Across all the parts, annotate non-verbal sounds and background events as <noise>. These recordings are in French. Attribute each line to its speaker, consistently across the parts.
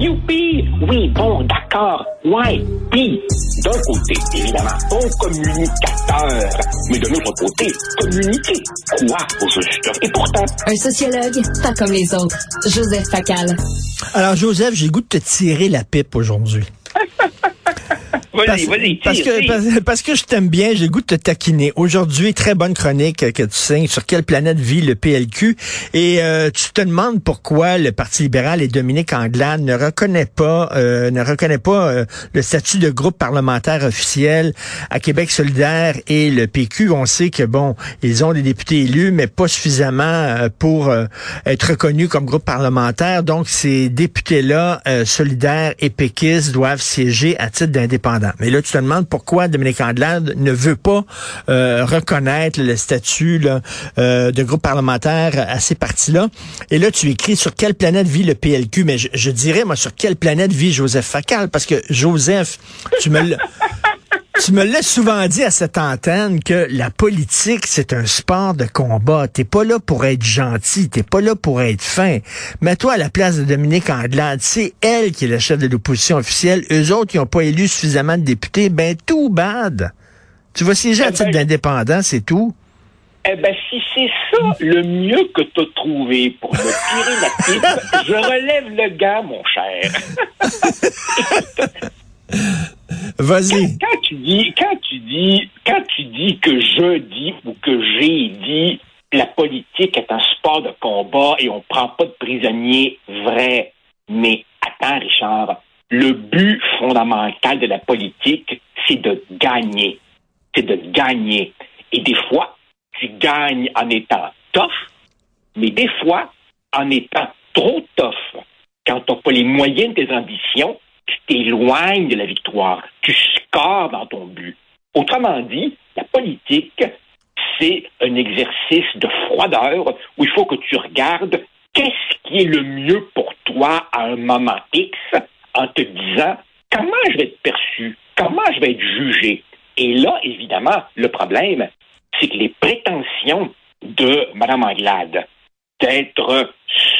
Speaker 1: Youpi! Oui, bon, d'accord. Ouais. Puis, d'un côté, évidemment, bon communicateur. Mais de l'autre côté, communiquer. Quoi au juste? Et pourtant...
Speaker 2: Un sociologue, pas comme les autres. Joseph Facal.
Speaker 3: Alors, Joseph, j'ai le goût de te tirer la pipe aujourd'hui.
Speaker 1: Vas-y, vas-y,
Speaker 3: parce, que, parce, parce que je t'aime bien, j'ai le goût de te taquiner. Aujourd'hui, très bonne chronique que tu signes sur quelle planète vit le PLQ. Et euh, tu te demandes pourquoi le Parti libéral et Dominique Anglade ne reconnaît pas euh, ne reconnaît pas euh, le statut de groupe parlementaire officiel à Québec solidaire et le PQ. On sait que bon, ils ont des députés élus, mais pas suffisamment euh, pour euh, être reconnus comme groupe parlementaire. Donc, ces députés-là, solidaires et péquistes, doivent siéger à titre Mais là, tu te demandes pourquoi Dominique Anglade ne veut pas euh, reconnaître le statut euh, de groupe parlementaire à ces partis-là. Et là, tu écris sur quelle planète vit le PLQ. Mais je, je dirais, moi, sur quelle planète vit Joseph Facal? Parce que Joseph, tu me l'as... Tu me l'as souvent dit à cette antenne que la politique, c'est un sport de combat. T'es pas là pour être gentil, t'es pas là pour être fin. Mets-toi à la place de Dominique Anglade. C'est elle qui est le chef de l'opposition officielle. Eux autres, qui n'ont pas élu suffisamment de députés. Ben, tout bad. Tu vas siéger à
Speaker 1: Eh
Speaker 3: titre
Speaker 1: ben-
Speaker 3: d'indépendant, c'est tout.
Speaker 1: Eh ben, si c'est ça le mieux que t'as trouvé pour me tirer la pipe, <laughs> je relève le gars, mon cher. <laughs>
Speaker 3: Vas-y.
Speaker 1: quand tu dis, quand tu dis, quand tu dis que je dis ou que j'ai dit la politique est un sport de combat et on prend pas de prisonniers vrai. Mais attends, Richard, le but fondamental de la politique, c'est de gagner. C'est de gagner. Et des fois, tu gagnes en étant tough, mais des fois, en étant trop tough, quand tu n'as pas les moyens de tes ambitions, tu t'éloignes de la victoire. Tu scores dans ton but. Autrement dit, la politique, c'est un exercice de froideur où il faut que tu regardes qu'est-ce qui est le mieux pour toi à un moment X en te disant comment je vais être perçu, comment je vais être jugé? Et là, évidemment, le problème, c'est que les prétentions de Mme Anglade d'être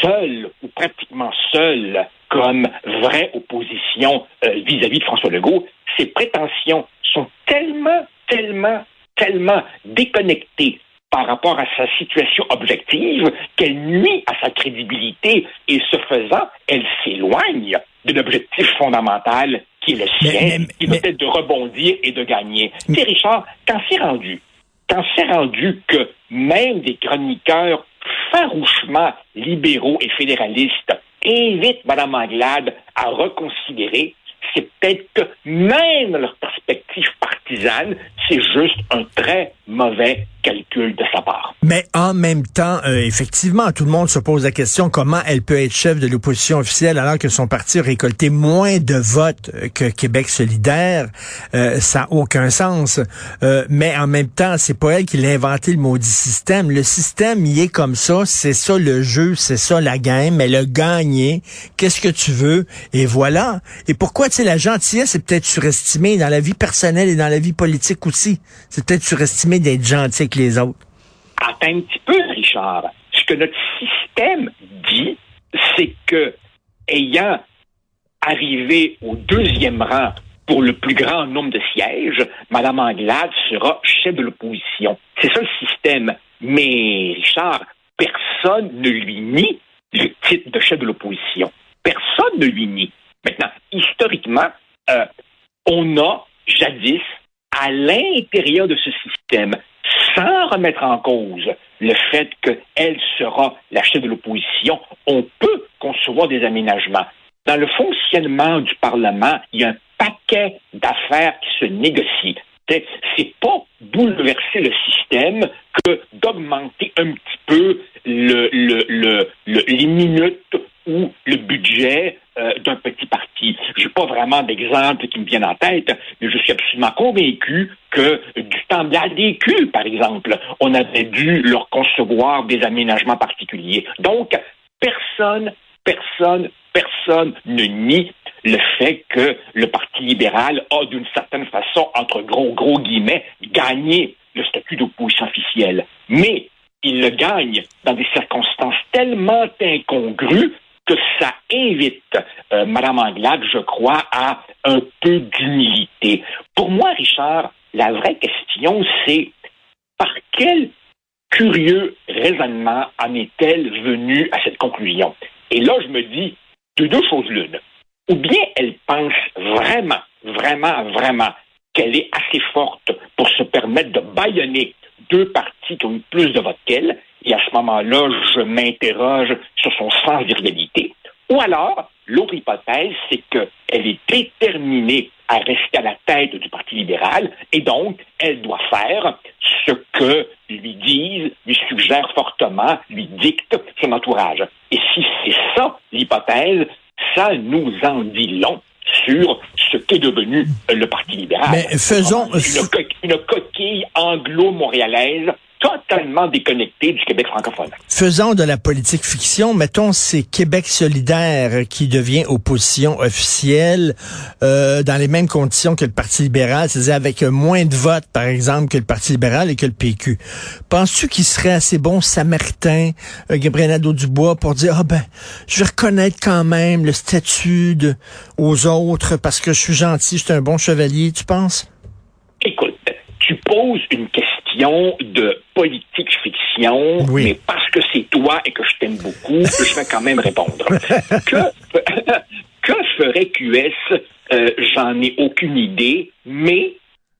Speaker 1: seule ou pratiquement seule comme vraie opposition euh, vis-à-vis de François Legault, ces prétentions sont tellement, tellement, tellement déconnectées par rapport à sa situation objective qu'elle nuit à sa crédibilité et ce faisant, elle s'éloigne de l'objectif fondamental qui est le sien, qui doit être de rebondir et de gagner. Sais, Richard, quand c'est rendu, quand c'est rendu que même des chroniqueurs farouchement libéraux et fédéralistes invitent Mme Anglade à reconsidérer, c'est peut-être que même leur perspective partisane, c'est juste un très mauvais calcul de sa part.
Speaker 3: Mais en même temps, euh, effectivement, tout le monde se pose la question comment elle peut être chef de l'opposition officielle alors que son parti a récolté moins de votes euh, que Québec solidaire? Euh, ça n'a aucun sens. Euh, mais en même temps, c'est pas elle qui l'a inventé le maudit système. Le système, il est comme ça. C'est ça le jeu, c'est ça la game. Elle a gagné. Qu'est-ce que tu veux? Et voilà. Et pourquoi, tu sais, la gentillesse est peut-être surestimée dans la vie personnelle et dans la vie politique aussi. C'est peut-être surestimé d'être gentil avec les autres.
Speaker 1: Attends un petit peu, Richard. Ce que notre système dit, c'est que, ayant arrivé au deuxième rang pour le plus grand nombre de sièges, Mme Anglade sera chef de l'opposition. C'est ça le système. Mais, Richard, personne ne lui nie le titre de chef de l'opposition. Personne ne lui nie. Maintenant, historiquement, euh, on a jadis, à l'intérieur de ce système, sans remettre en cause le fait qu'elle sera la chef de l'opposition, on peut concevoir des aménagements. Dans le fonctionnement du Parlement, il y a un paquet d'affaires qui se négocient. C'est pas bouleverser le système que d'augmenter un petit peu le, le, le, le- les minutes ou le budget euh, d'un petit parti. J'ai pas vraiment d'exemple qui me viennent en tête, mais je suis absolument convaincu que du temps de la par exemple, on avait dû leur concevoir des aménagements particuliers. Donc, personne, personne, personne ne nie le fait que le Parti libéral a, d'une certaine façon, entre gros, gros guillemets, gagné le statut d'opposition officielle. Mais il le gagne dans des circonstances tellement incongrues que ça invite euh, Mme Anglade, je crois, à un peu d'humilité. Pour moi, Richard, la vraie question, c'est par quel curieux raisonnement en est-elle venue à cette conclusion? Et là, je me dis, de deux choses l'une. Ou bien elle pense vraiment, vraiment, vraiment qu'elle est assez forte pour se permettre de baïonner deux partis qui ont eu plus de votes qu'elle, et à ce moment-là, je m'interroge sur son sens d'irréalité. Ou alors, l'autre hypothèse, c'est qu'elle est déterminée à rester à la tête du Parti libéral et donc elle doit faire ce que lui disent, lui suggère fortement, lui dicte son entourage. Et si c'est ça l'hypothèse, ça nous en dit long sur ce qu'est devenu le Parti libéral.
Speaker 3: Mais faisons...
Speaker 1: Une, une coquille anglo-montréalaise totalement déconnecté du Québec francophone.
Speaker 3: Faisons de la politique fiction. Mettons, c'est Québec solidaire qui devient opposition officielle euh, dans les mêmes conditions que le Parti libéral, c'est-à-dire avec moins de votes, par exemple, que le Parti libéral et que le PQ. Penses-tu qu'il serait assez bon samaritain, euh, Gabriel Nadeau-Dubois, pour dire, ah ben, je vais reconnaître quand même le statut de, aux autres parce que je suis gentil, je suis un bon chevalier, tu penses?
Speaker 1: Écoute, tu poses une question de politique fiction, mais parce que c'est toi et que je t'aime beaucoup, <laughs> je vais quand même répondre. que, <laughs> que ferait QS? Euh, j'en ai aucune idée, mais,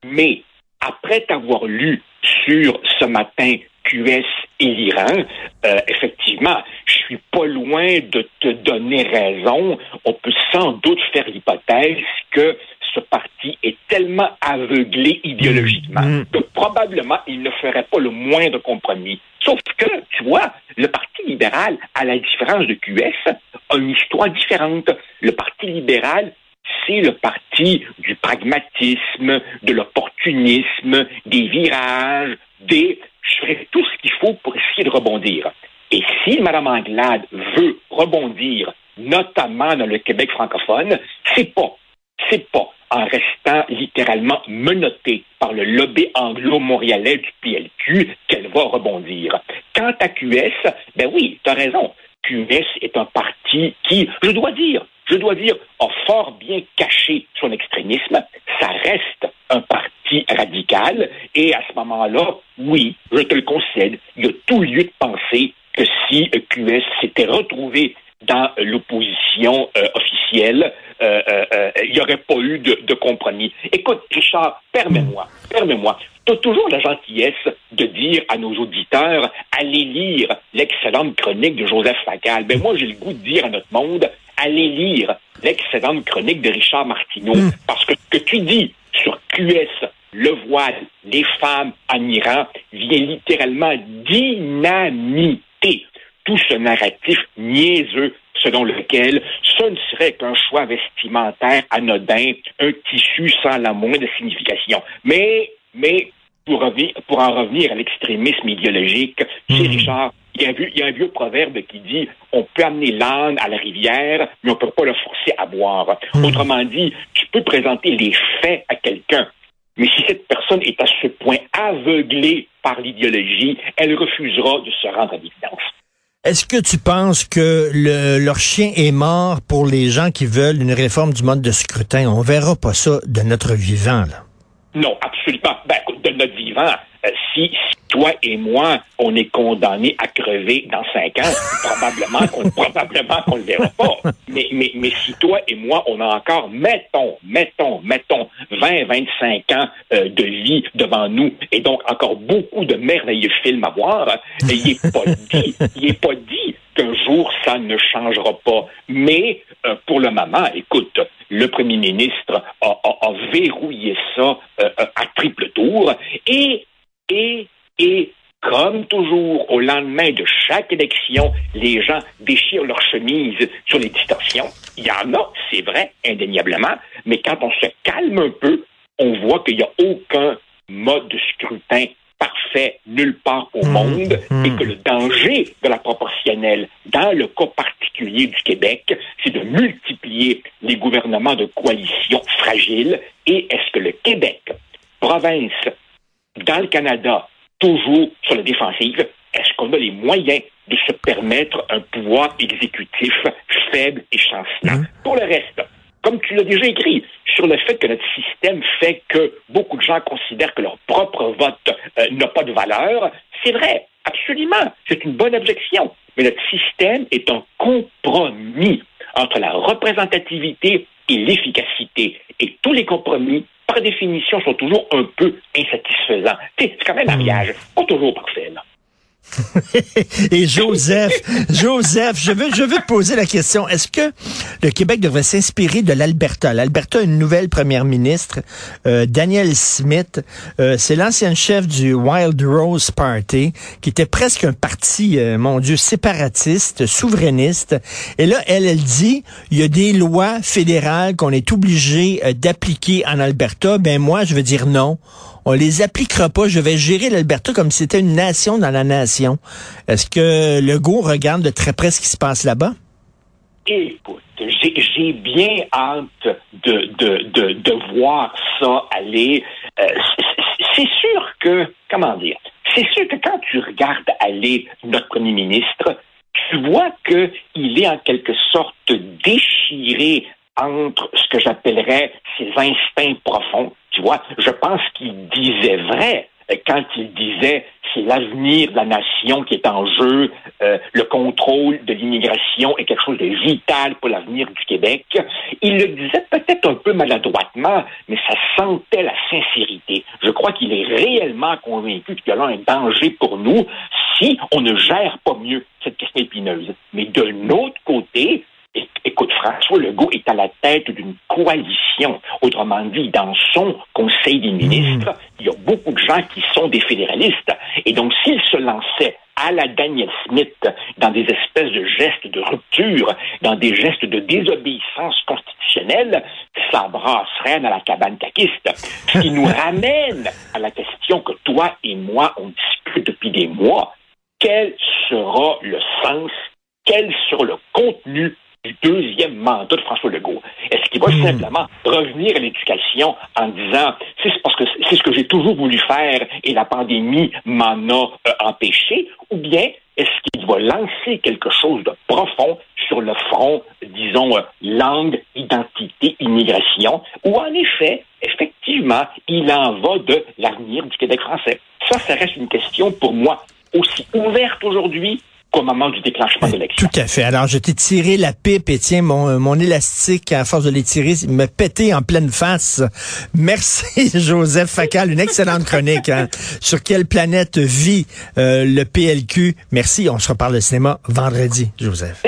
Speaker 1: mais, après t'avoir lu sur ce matin QS et l'Iran, euh, effectivement, je suis pas loin de te donner raison. On peut sans doute faire l'hypothèse que ce parti est tellement aveuglé idéologiquement mm. que probablement il ne ferait pas le moindre compromis. Sauf que, tu vois, le Parti libéral, à la différence de QS, a une histoire différente. Le Parti libéral, c'est le parti du pragmatisme, de l'opportunisme, des virages, des je ferai tout ce qu'il faut pour essayer de rebondir. Et si Mme Anglade veut rebondir, notamment dans le Québec francophone, c'est pas, c'est pas en restant littéralement menottée par le lobby anglo-montréalais du PLQ qu'elle va rebondir. Quant à QS, ben oui, tu as raison. QS est un parti qui, je dois dire, je dois dire, a fort bien caché son extrémisme. Ça reste un parti radical et à ce moment-là, oui, je te le concède, il y a tout lieu de penser que si QS s'était retrouvé dans l'opposition euh, officielle, euh, euh, il n'y aurait pas eu de, compromis. Écoute, Richard, permets-moi, permets-moi. Tu as toujours la gentillesse de dire à nos auditeurs, allez lire l'excellente chronique de Joseph Facal. Ben moi, j'ai le goût de dire à notre monde, allez lire l'excellente chronique de Richard Martineau. Hmm. Parce que ce que tu dis sur QS, le voile, les femmes en Iran, vient littéralement dynamiter tout ce narratif niaiseux selon lequel ce ne serait qu'un choix vestimentaire anodin, un tissu sans la moindre signification. Mais, mais pour, pour en revenir à l'extrémisme idéologique, c'est mhm. Richard, il y, a un vieux, il y, a un vieux, proverbe qui dit on peut amener l'âne à la rivière, mais on ne peut pas le forcer à boire. Mhm. Autrement dit, tu peux présenter les faits à quelqu'un, mais si cette personne est à ce point aveuglée par l'idéologie, elle refusera de se rendre à l'évidence.
Speaker 3: Est-ce que tu penses que le, leur chien est mort pour les gens qui veulent une réforme du mode de scrutin? On verra pas ça de notre vivant, là.
Speaker 1: Non, absolument. Ben, de notre vivant, euh, si, toi et moi, on est condamnés à crever dans cinq ans, <laughs> probablement qu'on <laughs> probablement qu'on le verra pas. Mais, mais, mais si toi et moi, on a encore, mettons, mettons, mettons, 20, 25 ans euh, de vie devant nous, et donc encore beaucoup de merveilleux films à voir, il n'est pas <laughs> dit, il est pas dit qu'un jour ça ne changera pas. Mais euh, pour le moment, écoute, le premier ministre a, verrouillé ça à triple tour et et, et, comme toujours, au lendemain de chaque élection, les gens déchirent leurs chemises sur les distorsions. Il y en a, c'est vrai, indéniablement, mais quand on se calme un peu, on voit qu'il n'y a aucun mode de scrutin parfait nulle part au mmh, monde mmh. et que le danger de la proportionnelle, dans le cas particulier du Québec, c'est de multiplier les gouvernements de coalition fragiles. Et est-ce que le Québec, province dans le Canada, toujours sur la défensive, est-ce qu'on a les moyens de se permettre un pouvoir exécutif faible et chancelant? Mmh. Pour le reste, comme tu l'as déjà écrit, sur le fait que notre système fait que beaucoup de gens considèrent que leur propre vote euh, n'a pas de valeur, c'est vrai, absolument, c'est une bonne objection. Mais notre système est un compromis entre la représentativité et l'efficacité. Et tous les compromis, par définition, sont toujours un peu insatisfaisants. C'est quand même un hmm. mariage, pas toujours parfait. Là. <laughs>
Speaker 3: Et Joseph, Joseph, je veux, je veux te poser la question. Est-ce que le Québec devrait s'inspirer de l'Alberta? L'Alberta a une nouvelle première ministre, euh, Danielle Smith. Euh, c'est l'ancienne chef du Wild Rose Party, qui était presque un parti, euh, mon Dieu, séparatiste, souverainiste. Et là, elle, elle dit, il y a des lois fédérales qu'on est obligé d'appliquer en Alberta. Ben moi, je veux dire non on les appliquera pas. Je vais gérer l'Alberta comme si c'était une nation dans la nation. Est-ce que Legault regarde de très près ce qui se passe là-bas?
Speaker 1: Écoute, j'ai bien hâte de, de, voir ça aller. Euh, c'est sûr que, comment dire, c'est sûr que quand tu regardes aller notre premier ministre, tu vois qu'il est en quelque sorte déchiré entre ce que j'appellerais ses instincts profonds. Tu vois, je pense qu'il disait vrai quand il disait c'est l'avenir de la nation qui est en jeu, euh, le contrôle de l'immigration est quelque chose de vital pour l'avenir du Québec. Il le disait peut-être un peu maladroitement, mais ça sentait la sincérité. Je crois qu'il est réellement convaincu qu'il y a là un danger pour nous si on ne gère pas mieux cette question épineuse. Mais de l'autre côté, Écoute, François Legault est à la tête d'une coalition. Autrement dit, dans son Conseil des ministres, il y a beaucoup de gens qui sont des fédéralistes. Et donc, s'il se lançait à la Daniel Smith dans des espèces de gestes de rupture, dans des gestes de désobéissance constitutionnelle, ça brasserait dans la cabane caquiste. Ce qui nous <laughs> ramène à la question que toi et moi, on discute depuis des mois. Quel sera le sens, quel sera le contenu du deuxième mandat de François Legault? Est-ce qu'il va hmm. simplement revenir à l'éducation en disant c'est parce que c'est ce que j'ai toujours voulu faire et la pandémie m'en a euh, empêché? Ou bien est-ce qu'il va lancer quelque chose de profond sur le front, disons, euh, langue, identité, immigration, ou en effet, effectivement, il en va de l'avenir du Québec français? Ça, ça reste une question pour moi aussi ouverte aujourd'hui qu'au moment du déclenchement de l'élection.
Speaker 3: Tout à fait. Alors, je t'ai tiré la pipe et tiens, mon, mon élastique, à force de les tirer, me pétait en pleine face. Merci, <laughs> Joseph Facal. Une excellente chronique. Hein. Sur quelle planète vit euh, le PLQ? Merci. On se reparle de cinéma vendredi, Joseph.